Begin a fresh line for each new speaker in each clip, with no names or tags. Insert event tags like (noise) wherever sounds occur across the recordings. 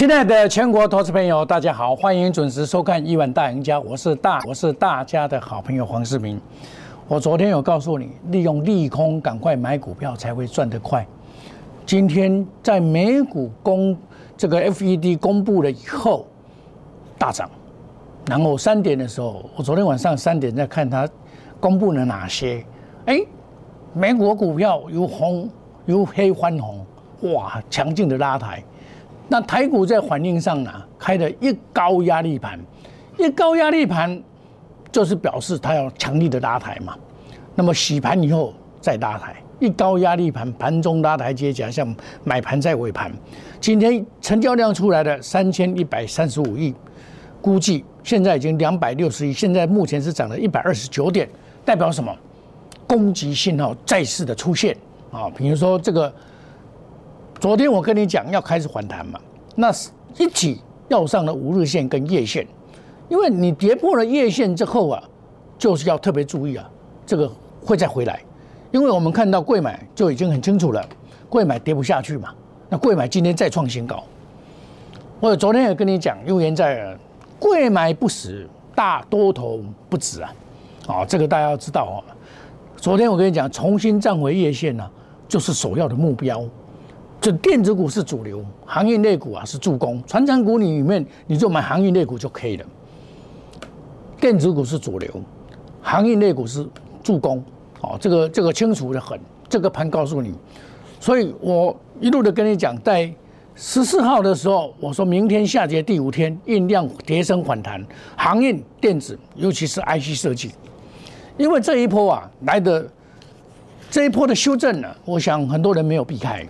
亲爱的全国投资朋友，大家好，欢迎准时收看《亿万大赢家》，我是大，我是大家的好朋友黄世明。我昨天有告诉你，利用利空赶快买股票才会赚得快。今天在美股公这个 FED 公布了以后大涨，然后三点的时候，我昨天晚上三点在看它公布了哪些，哎，美国股票由红由黑翻红，哇，强劲的拉抬。那台股在反应上呢，开了一高压力盘，一高压力盘就是表示它要强力的拉抬嘛。那么洗盘以后再拉抬，一高压力盘盘中拉抬接假像买盘在尾盘。今天成交量出来的三千一百三十五亿，估计现在已经两百六十亿，现在目前是涨了一百二十九点，代表什么？攻击信号再次的出现啊！比如说这个。昨天我跟你讲要开始反弹嘛，那是一起要上了五日线跟月线，因为你跌破了月线之后啊，就是要特别注意啊，这个会再回来，因为我们看到贵买就已经很清楚了，贵买跌不下去嘛，那贵买今天再创新高，我昨天也跟你讲，悠言在耳，贵买不死，大多头不止啊，啊，这个大家要知道哦。昨天我跟你讲，重新站回月线呢，就是首要的目标。这电子股是主流，航运类股啊是助攻。船长股里面，你就买航运类股就可以了。电子股是主流，航运类股是助攻。哦，这个这个清楚的很，这个盘告诉你。所以我一路的跟你讲，在十四号的时候，我说明天下跌第五天，运量跌升反弹，航运、电子，尤其是 IC 设计，因为这一波啊来的这一波的修正呢，我想很多人没有避开。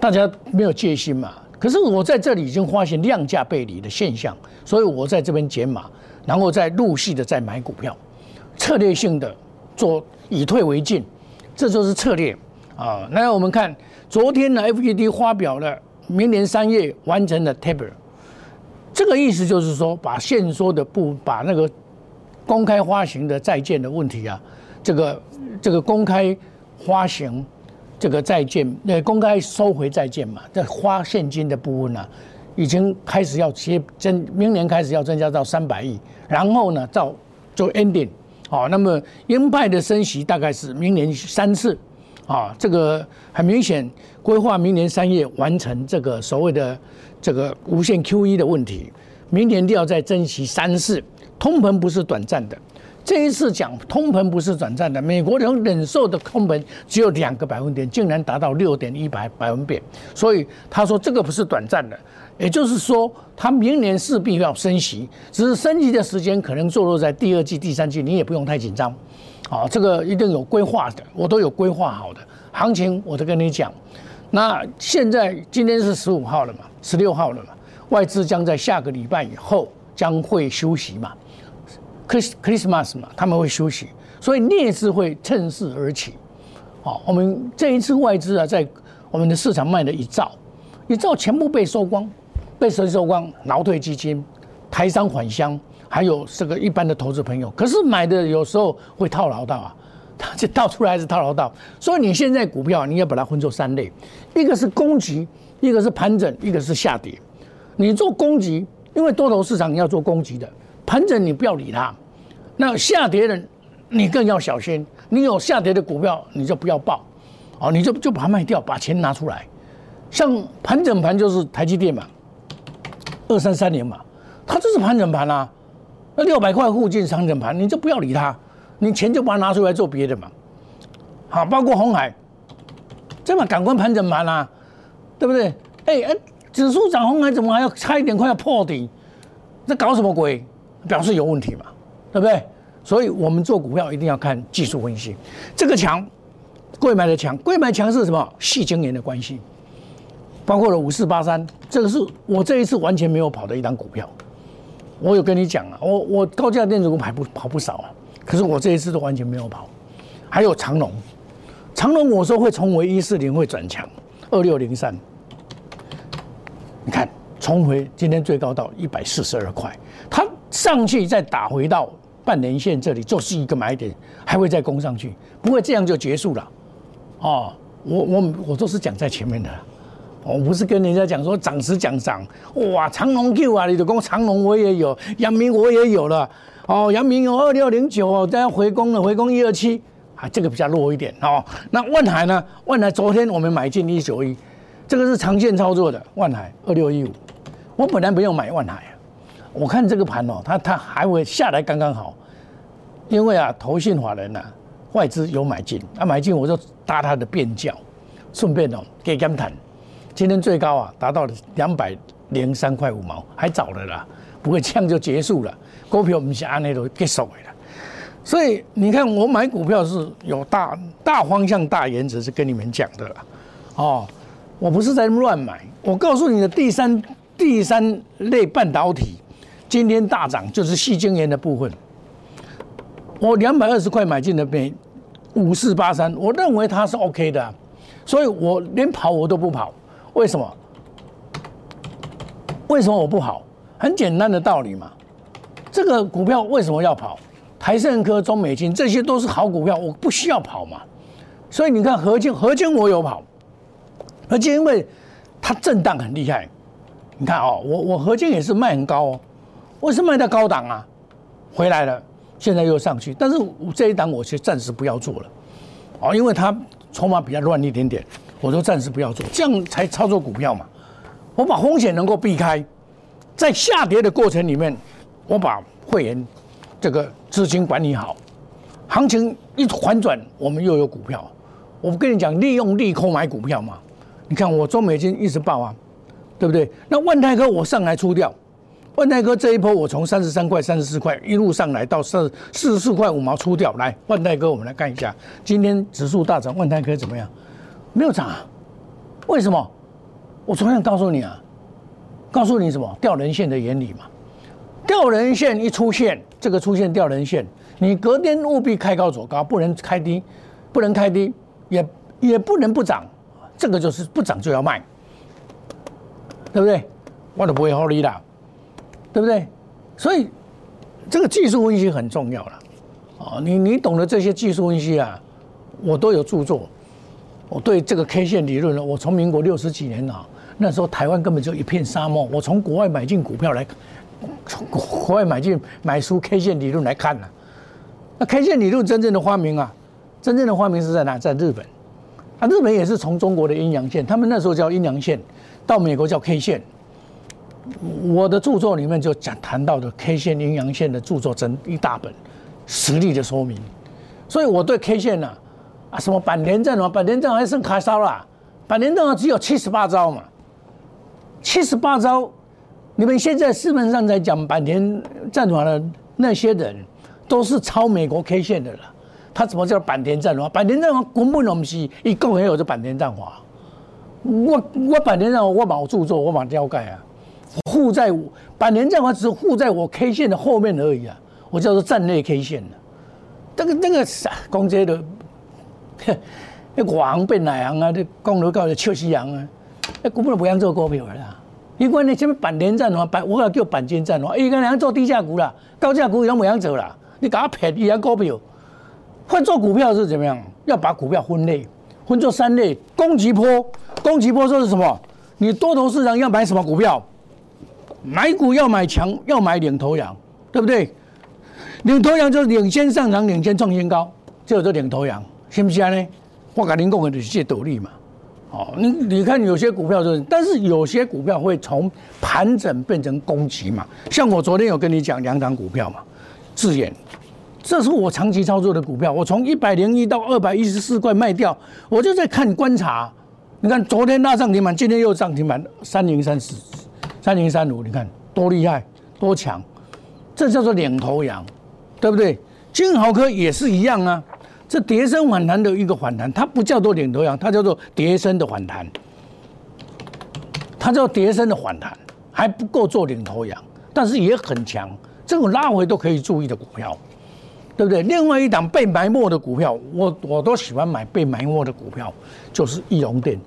大家没有戒心嘛？可是我在这里已经发现量价背离的现象，所以我在这边减码，然后再陆续的再买股票，策略性的做以退为进，这就是策略啊。那我们看昨天呢，FED 发表了明年三月完成的 taper，这个意思就是说把现说的不把那个公开发行的债券的问题啊，这个这个公开发行。这个债券，那公开收回债券嘛，这花现金的部分呢，已经开始要接增，明年开始要增加到三百亿，然后呢，到做 ending，好，那么鹰派的升息大概是明年三次，啊，这个很明显规划明年三月完成这个所谓的这个无限 QE 的问题，明年都要再增息三次，通膨不是短暂的。这一次讲通膨不是短暂的，美国人忍受的通膨只有两个百分点，竟然达到六点一百百分点，所以他说这个不是短暂的，也就是说他明年势必要升息，只是升息的时间可能坐落在第二季、第三季，你也不用太紧张，啊，这个一定有规划的，我都有规划好的行情，我都跟你讲。那现在今天是十五号了嘛，十六号了嘛，外资将在下个礼拜以后将会休息嘛。Chris Christmas 嘛，他们会休息，所以劣势会趁势而起。好，我们这一次外资啊，在我们的市场卖了一兆，一兆全部被收光，被谁收光？劳退基金、台商返乡，还有这个一般的投资朋友。可是买的有时候会套牢到啊，它 (laughs) 就倒出来还是套牢到。所以你现在股票你要把它分作三类，一个是攻击，一个是盘整，一个是下跌。你做攻击，因为多头市场你要做攻击的。盘整你不要理它，那下跌的你更要小心。你有下跌的股票，你就不要报，哦，你就就把它卖掉，把钱拿出来。像盘整盘就是台积电嘛，二三三年嘛，它就是盘整盘啊。那六百块附近盘整盘，你就不要理它，你钱就把它拿出来做别的嘛。好，包括红海，这么感官盘整盘啊，对不对？哎哎，指数涨红海怎么还要差一点快要破底？这搞什么鬼？表示有问题嘛，对不对？所以我们做股票一定要看技术分析。这个强，贵买的强，贵买强是什么？细晶圆的关系，包括了五四八三，这个是我这一次完全没有跑的一档股票。我有跟你讲啊，我我高价电子股跑不跑不少啊，可是我这一次都完全没有跑。还有长隆，长隆我说会重回一四零会转强，二六零三，你看重回今天最高到一百四十二块，它。上去再打回到半年线这里，就是一个买点，还会再攻上去，不会这样就结束了。哦，我我我都是讲在前面的，我不是跟人家讲说涨时讲涨，哇，长隆 Q 啊，你的讲长隆我也有，阳明我也有了，哦，阳明有二六零九哦，在回攻了，回攻一二七，啊，这个比较弱一点哦。那万海呢？万海昨天我们买进一九一，这个是长线操作的，万海二六一五，我本来不用买万海，我看这个盘哦，它它还会下来刚刚好，因为啊，投信法人呐，外资有买进，啊买进我就搭它的变教，顺便哦给他们谈。今天最高啊，达到了两百零三块五毛，还早了啦，不会这样就结束了。股票我们是按那都结束了，所以你看我买股票是有大大方向、大原则，是跟你们讲的啦。哦，我不是在乱买，我告诉你的第三第三类半导体今天大涨，就是细晶圆的部分。我两百二十块买进的边五四八三，我认为它是 OK 的，所以我连跑我都不跑。为什么？为什么我不跑？很简单的道理嘛。这个股票为什么要跑？台盛科、中美金这些都是好股票，我不需要跑嘛。所以你看合金，合金我有跑，合金因为它震荡很厉害。你看哦，我我合金也是卖很高哦，我是卖在高档啊，回来了，现在又上去，但是这一档我却暂时不要做了，哦，因为它筹码比较乱一点点。我说暂时不要做，这样才操作股票嘛。我把风险能够避开，在下跌的过程里面，我把会员这个资金管理好，行情一反转，我们又有股票。我不跟你讲，利用利空买股票嘛。你看我中美金一直爆啊，对不对？那万泰科我上来出掉，万泰科这一波我从三十三块、三十四块一路上来到四四十四块五毛出掉。来，万泰科我们来看一下，今天指数大涨，万泰科怎么样？没有涨啊？为什么？我昨天告诉你啊，告诉你什么？掉人线的原理嘛。掉人线一出现，这个出现掉人线，你隔天务必开高走高，不能开低，不能开低，也也不能不涨。这个就是不涨就要卖，对不对？我都不会好你的，对不对？所以这个技术分析很重要了。啊，你你懂得这些技术分析啊，我都有著作。我对这个 K 线理论呢，我从民国六十几年啊，那时候台湾根本就一片沙漠。我从国外买进股票来，从国外买进买书 K 线理论来看呢。那 K 线理论真正的发明啊，真正的发明是在哪？在日本。啊，日本也是从中国的阴阳线，他们那时候叫阴阳线，到美国叫 K 线。我的著作里面就讲谈到的 K 线阴阳线的著作真一大本，实例的说明。所以我对 K 线呢。啊，什么板田阵啊？板田阵还剩卡烧了，板田阵只有七十八招嘛，七十八招，你们现在市面上在讲板田战法的那些人，都是抄美国 K 线的了。他怎么叫板田战法？板田战法根本东西一共也有这板田战法。我我板田战法我把我著作我把雕盖啊，护在我板田战法只是护在我 K 线的后面而已啊，我叫做站内 K 线的。这个 (laughs) 那个啥，公这的。那外行变哪行啊！你讲到高就笑死人啊！那根本不想做股票啦。因为你什么板连战话，板我要叫板间战话，伊个人做低价股啦，高价股伊拢不想做啦。你搞便宜啊股票，换做股票是怎么样？要把股票分类，分做三类：攻击波。攻击波说是什么？你多头市场要买什么股票？买股要买强，要买领头羊，对不对？领头羊就是领先上涨，领先创新高，就这领头羊。信不信呢？我跟您讲的就是这道理嘛。哦，你你看有些股票就是，但是有些股票会从盘整变成攻击嘛。像我昨天有跟你讲两档股票嘛，智远，这是我长期操作的股票。我从一百零一到二百一十四块卖掉，我就在看观察。你看昨天拉涨停板，今天又涨停板，三零三四、三零三五，你看多厉害，多强，这叫做领头羊，对不对？金豪科也是一样啊。这叠升反弹的一个反弹，它不叫做领头羊，它叫做叠升的反弹。它叫叠升的反弹，还不够做领头羊，但是也很强。这种拉回都可以注意的股票，对不对？另外一档被埋没的股票，我我都喜欢买被埋没的股票，就是易龙电。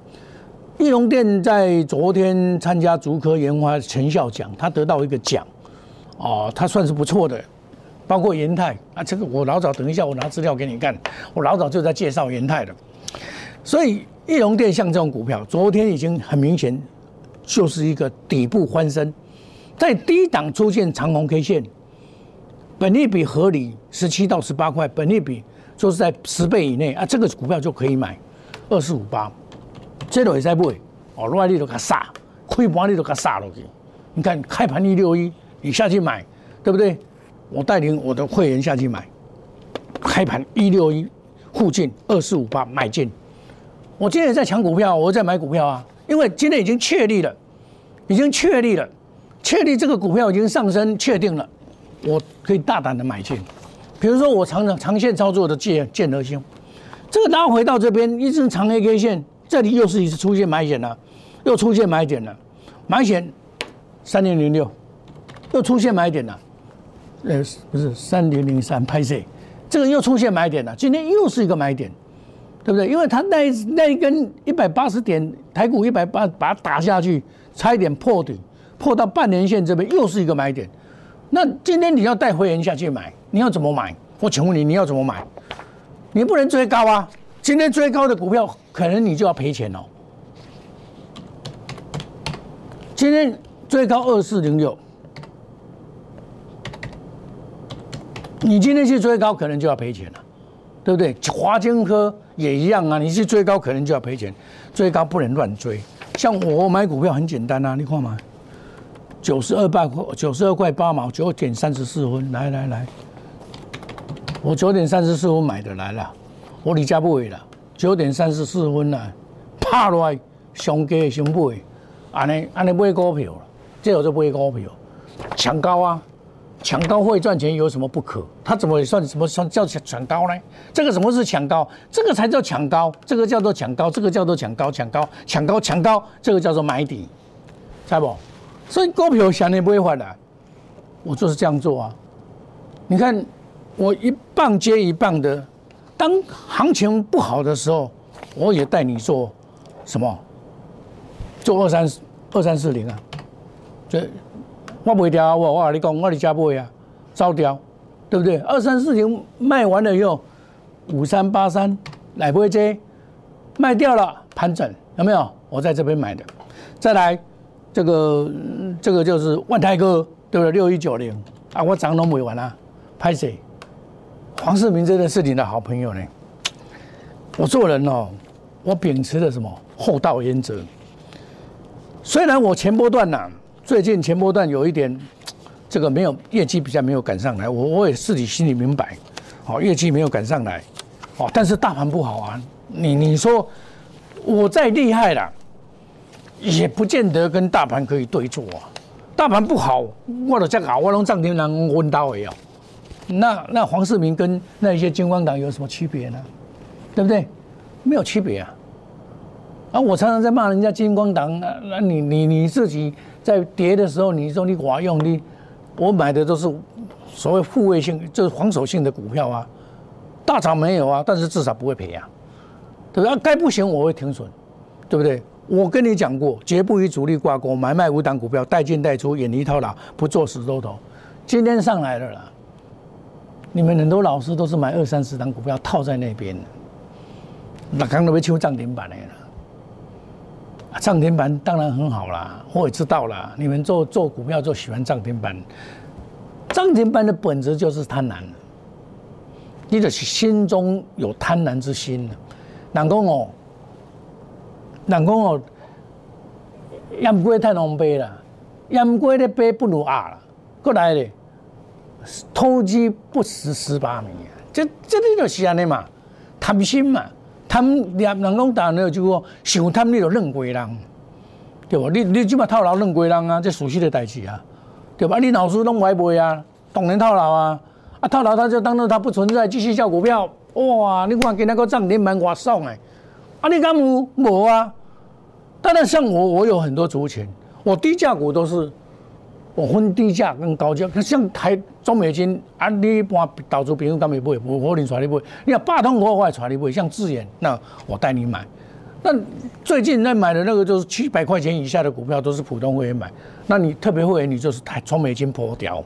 易龙电在昨天参加竹科研发成效奖，它得到一个奖，哦，它算是不错的。包括元泰啊，这个我老早等一下我拿资料给你看，我老早就在介绍元泰的。所以易龙电像这种股票，昨天已经很明显就是一个底部翻身，在低档出现长红 K 线，本利比合理，十七到十八块，本利比就是在十倍以内啊，这个股票就可以买二四五八，这都也在买哦，另外你都给杀，开盘你都给杀落去，你看开盘一六一，你下去买，对不对？我带领我的会员下去买，开盘一六一附近二四五八买进。我今天也在抢股票，我在买股票啊，因为今天已经确立了，已经确立了，确立这个股票已经上升确定了，我可以大胆的买进。比如说我长长长线操作的建建德兴，这个拉回到这边一直长 A K 线，这里又是一次出现买点了，又出现买点了，买点三零零六，又出现买点了。呃，不是三零零三拍摄，这个又出现买点了，今天又是一个买点，对不对？因为它那那一根一百八十点台股一百八把它打下去，差一点破底，破到半年线这边又是一个买点。那今天你要带会员下去买，你要怎么买？我请问你，你要怎么买？你不能追高啊！今天追高的股票，可能你就要赔钱哦。今天追高二四零六。你今天去追高，可能就要赔钱了，对不对？华金科也一样啊，你去追高，可能就要赔钱。追高不能乱追。像我买股票很简单啊，你看嘛，九十二块，九十二块八毛，九点三十四分，来来来，我九点三十四分买的来了，我离家不远了，九点三十四分了，拍落来上价上买，安尼安尼买股票了，这我就买股票，抢高啊！抢高会赚钱有什么不可？他怎么算什么算叫抢高呢？这个什么是抢高？这个才叫抢高，这个叫做抢高，这个叫做抢高抢高抢高抢高，这个叫做买底，猜不？所以股票想你不会换的，我就是这样做啊。你看我一棒接一棒的，当行情不好的时候，我也带你做什么？做二三二三四零啊，这。我卖掉，我我跟你讲，我伫家买啊，招掉，对不对？二三四零卖完了以后，五三八三来不这卖掉了，盘整有没有？我在这边买的。再来，这个这个就是万泰哥，对不对？六一九零啊，我涨都没完啊，拍谁？黄世明真的是你的好朋友呢。我做人哦，我秉持的什么厚道原则。虽然我前波段呐。最近前波段有一点，这个没有业绩比较没有赶上来，我我也自己心里明白，好业绩没有赶上来，哦，但是大盘不好啊，你你说我再厉害了，也不见得跟大盘可以对坐啊，大盘不好，我都这搞，我拢涨停人稳到位哦，那那黄世明跟那一些金光党有什么区别呢？对不对？没有区别啊，啊，我常常在骂人家金光党，那那你你你自己。在跌的时候，你说你寡用你，我买的都是所谓护卫性，就是防守性的股票啊，大涨没有啊，但是至少不会赔啊，对不对？该不行我会停损，对不对？我跟你讲过，绝不与主力挂钩，买卖五档股票，带进带出，远离套牢，不做死多头。今天上来了啦，你们很多老师都是买二三十档股票套在那边的，那刚都被抽涨停板了。涨停板当然很好啦，我也知道啦。你们做做股票就喜欢涨停板，涨停板的本质就是贪婪，你的心中有贪婪之心。人讲哦，人讲哦，雁过太狼狈了，雁过的狈不如鸭了。过来咧，偷鸡不食蚀把米，这这里就是安尼嘛，贪心嘛。贪人人讲大了，就讲想贪你就认鬼人，对不？你你即马套牢认鬼人啊，这熟悉的代志啊，对吧？你老师拢歪背啊，当然套牢啊，啊套牢他就当做他不存在，继续叫股票。哇，你看今那个涨停板我送哎，啊你敢有无啊？当然像我，我有很多族群，我低价股都是。我分低价跟高价，像台中美金啊，你一般投资朋友敢会买？我可能带你买。你要八通我我会带你买，像智远，那我带你买。那最近在买的那个就是七百块钱以下的股票，都是普通会员买。那你特别会员，你就是台中美金破掉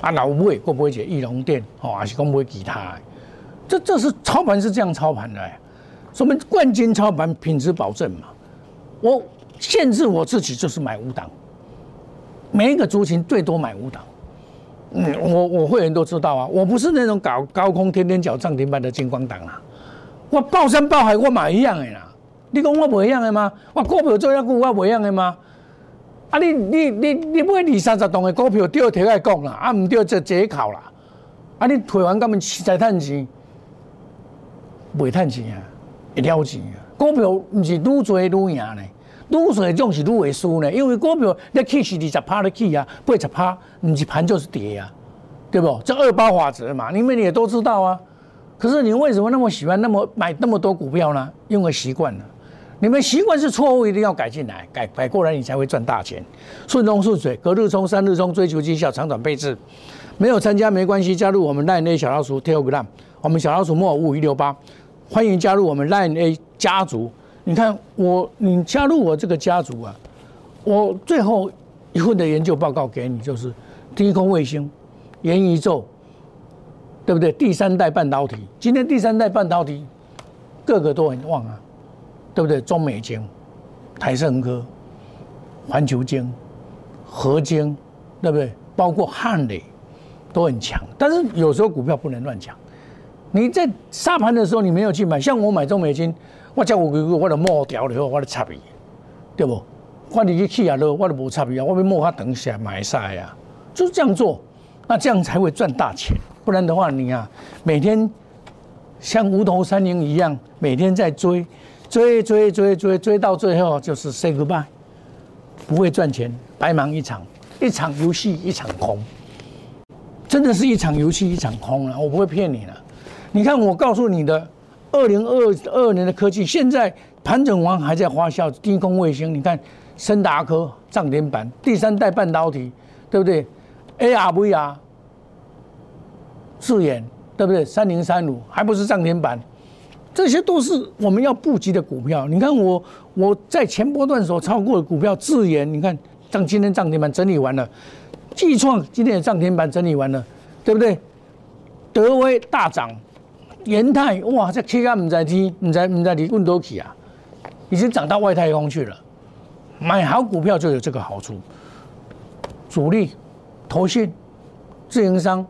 啊，老买会不会解翼龙店哦，还是讲买其他？这这是操盘是这样操盘的。什么冠军操盘品质保证嘛？我限制我自己就是买五档，每一个族群最多买五档。嗯，我我会员都知道啊，我不是那种搞高空天天缴涨停板的金光党啊，我爆山爆海我买一样的啦。你讲我不一样的吗？我股票做遐久我不一样的吗？啊，你你你你买二三十栋的股票，对提来讲啦，啊，唔对就借口啦。啊，你退完根本在赚钱，未赚钱啊，会了钱啊。股票唔是愈做愈赢呢，愈做种是愈会输呢。因为股票你起是二十趴的起啊，八十趴唔是盘就是跌啊，对不？这二八法则嘛，你们也都知道啊。可是你为什么那么喜欢那么买那么多股票呢？因为习惯了。你们习惯是错误，一定要改进来，改改过来你才会赚大钱。顺风顺水，隔日冲，三日冲，追求绩效，长短配置。没有参加没关系，加入我们 Line A 小老鼠 Telegram，我们小老鼠莫五五一六八，欢迎加入我们 Line A 家族。你看我，你加入我这个家族啊，我最后一份的研究报告给你，就是低空卫星、元宇宙，对不对？第三代半导体，今天第三代半导体个个都很旺啊，对不对？中美晶、台盛科、环球晶、合晶，对不对？包括汉磊。都很强，但是有时候股票不能乱讲。你在杀盘的时候，你没有去买，像我买中美金，我叫我我我的摸掉了，我就插伊，对不？我你去起啊了，我都无插伊啊，我要摸它等下买晒呀，就是这样做，那这样才会赚大钱。不然的话，你啊，每天像无头苍蝇一样，每天在追追追追追追到最后就是 say goodbye，不会赚钱，白忙一场，一场游戏一场空。真的是一场游戏一场空了，我不会骗你了。你看，我告诉你的，二零二二年的科技，现在盘整完还在发酵。低空卫星，你看，森达科涨停板，第三代半导体，对不对？ARVR，智研，对不对？三零三五还不是涨停板？这些都是我们要布局的股票。你看我我在前波段所超过的股票，智研，你看涨今天涨停板整理完了。计创今天也涨停板整理完了，对不对？德威大涨，元泰哇，这气压唔在天，唔在唔在你问多起啊，已经涨到外太空去了。买好股票就有这个好处，主力、投信、自营商、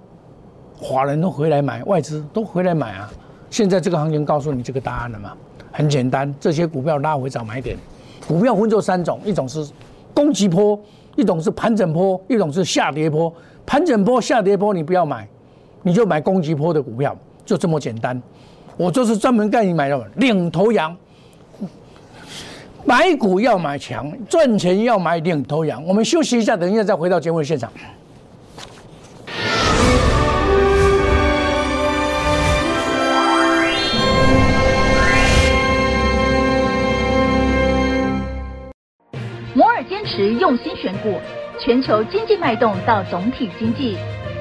华人都回来买，外资都回来买啊。现在这个行情告诉你这个答案了吗？很简单，这些股票拉回找买点。股票分作三种，一种是攻击波。一种是盘整波，一种是下跌波。盘整波、下跌波你不要买，你就买攻击波的股票，就这么简单。我就是专门带你买的领头羊。买股要买强，赚钱要买领头羊。我们休息一下，等一下再回到节目现场。
摩尔坚持用心选股，全球经济脉动到总体经济，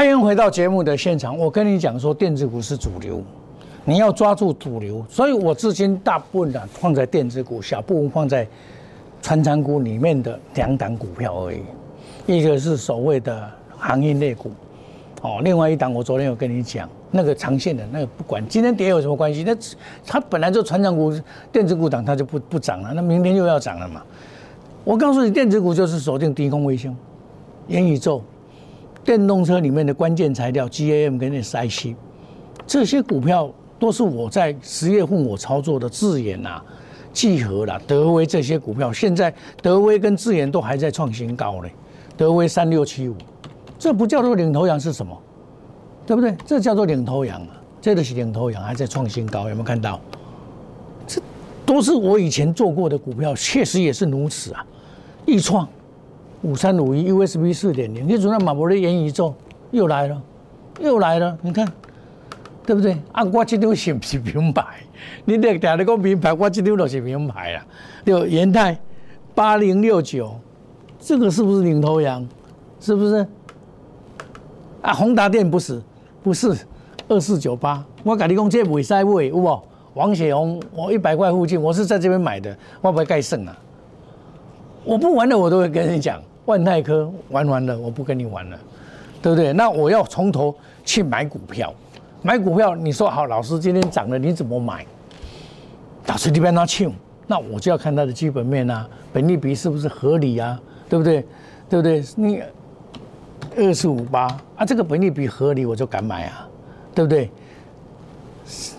欢迎回到节目的现场。我跟你讲说，电子股是主流，你要抓住主流。所以我至今大部分的放在电子股，小部分放在传产股里面的两档股票而已。一个是所谓的行业类股，哦，另外一档我昨天有跟你讲，那个长线的那个不管今天跌有什么关系，那它本来就传产股、电子股涨，它就不不涨了，那明天又要涨了嘛。我告诉你，电子股就是锁定低空卫星、元宇宙。电动车里面的关键材料 GAM 跟 SiC，这些股票都是我在十月份我操作的智研呐，聚合啦、德威这些股票，现在德威跟智研都还在创新高嘞。德威三六七五，这不叫做领头羊是什么？对不对？这叫做领头羊啊，这个是领头羊，还在创新高，有没有看到？这都是我以前做过的股票，确实也是如此啊。易创五三五一 USB 四点零，你主那马博的元宇宙又来了，又来了，你看。对不对？啊，我这张是不是名牌？(laughs) 你得听你讲名牌，我这张都是名牌啊。就元泰八零六九，这个是不是领头羊？是不是？啊，宏达电不是，不是二四九八。我跟你讲，这尾塞位有无？王雪红，我一百块附近，我是在这边买的，我不会盖胜啊。我不玩了，我都会跟你讲。万泰科玩完了，我不跟你玩了，对不对？那我要从头去买股票。买股票，你说好，老师今天涨了，你怎么买？老师你别拿抢，那我就要看它的基本面啊，本利比是不是合理啊？对不对？对不对？你二四五八啊，这个本利比合理，我就敢买啊，对不对？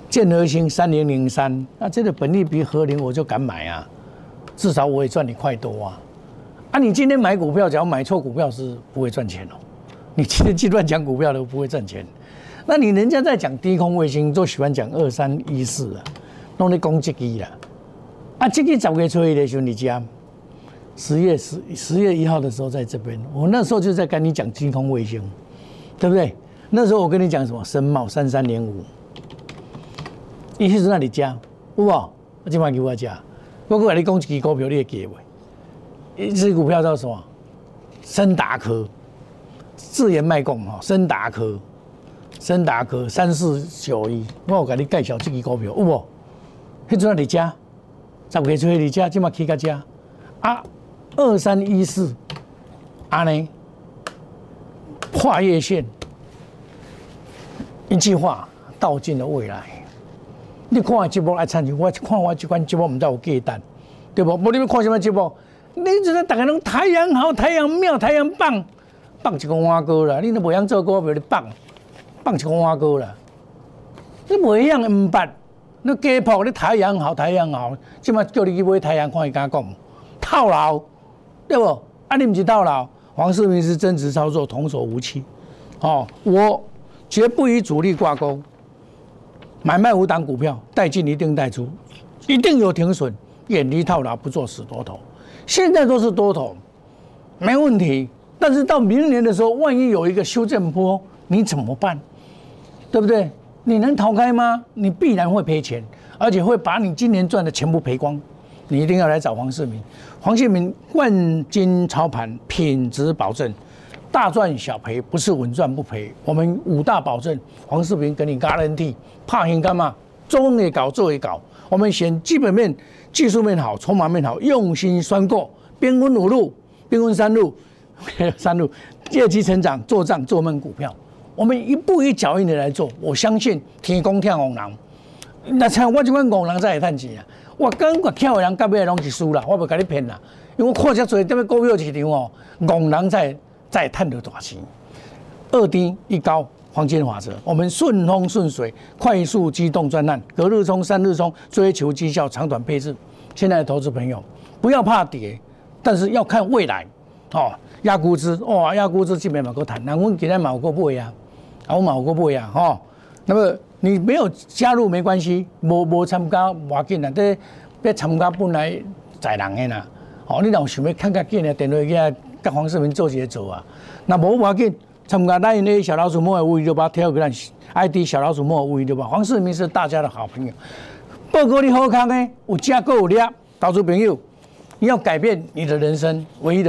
建和兴三零零三，那这个本利比合理，我就敢买啊，至少我也赚你快多啊。啊，你今天买股票，只要买错股票是不会赚钱哦。你今天去乱讲股票都不会赚钱。那你人家在讲低空卫星，都喜欢讲二三一四啊，弄的攻击机啦。啊，这个十月初一的兄弟家，十月十十月一号的时候在这边，我那时候就在跟你讲低空卫星，对不对？那时候我跟你讲什么？深茂三三零五，一直是那里加，有无？我今晚给我加，我过来你攻击股票你也给我。一只股票叫什么？森达科，自研卖供哈，森达科。森达科三四九一，我有给你介绍这支股票，有无？迄阵你加，十月初你加，今嘛起个加啊，二三一四，安尼跨越线，一句话道尽了未来。你看节目爱参与，我看我这款节目唔知有几单，对不？无你们看什么节目？你只是大家拢太阳好，太阳妙，太阳棒，棒一个碗糕啦，你都无样做股票，你棒。棒一个碗糕啦，你不一样唔捌，你家谱你太阳好太阳好，即马叫你去买太阳看伊敢讲套牢，对不？啊，你唔是套牢，黄世明是真实操作，童叟无欺。哦，我绝不与主力挂钩，买卖无档股票，带进一定带出，一定有停损，远离套牢，不做死多头。现在都是多头，没问题。但是到明年的时候，万一有一个修正波，你怎么办？对不对？你能逃开吗？你必然会赔钱，而且会把你今年赚的全部赔光。你一定要来找黄世明，黄世明万金操盘，品质保证，大赚小赔，不是稳赚不赔。我们五大保证，黄世明给你 guarantee，怕你干嘛？中也搞，做也搞。我们选基本面、技术面好，筹码面好，用心算过，兵分五路，兵分三路，(laughs) 三路业绩成长，做账做梦股票。我们一步一脚印的来做，我相信天公跳红人，那像我这款红人才会赚钱啊！我感觉跳的人到尾拢是输啦，我不跟你骗啦，因为我看遮多这边股票市场哦，红人才才赚到大钱。二低一高黄金法则，我们顺风顺水，快速机动专案，隔日冲三日冲，追求绩效长短配置。现在的投资朋友不要怕跌，但是要看未来哦。压估值哇，压估值基本嘛够谈，那我今天买过不会啊？我买过不会啊？哈，那么你没有加入没关系，无无参加要紧啊，这别参加本来在人的啦。哦，你若想要看较紧的，电话去啊，跟黄世明做些做啊。那无要紧，参加咱那小老鼠莫五一六八，跳个咱 ID 小老鼠莫五一六八。黄世明是大家的好朋友，报告你好康呢，有价够有量，投资朋友，你要改变你的人生，唯一的。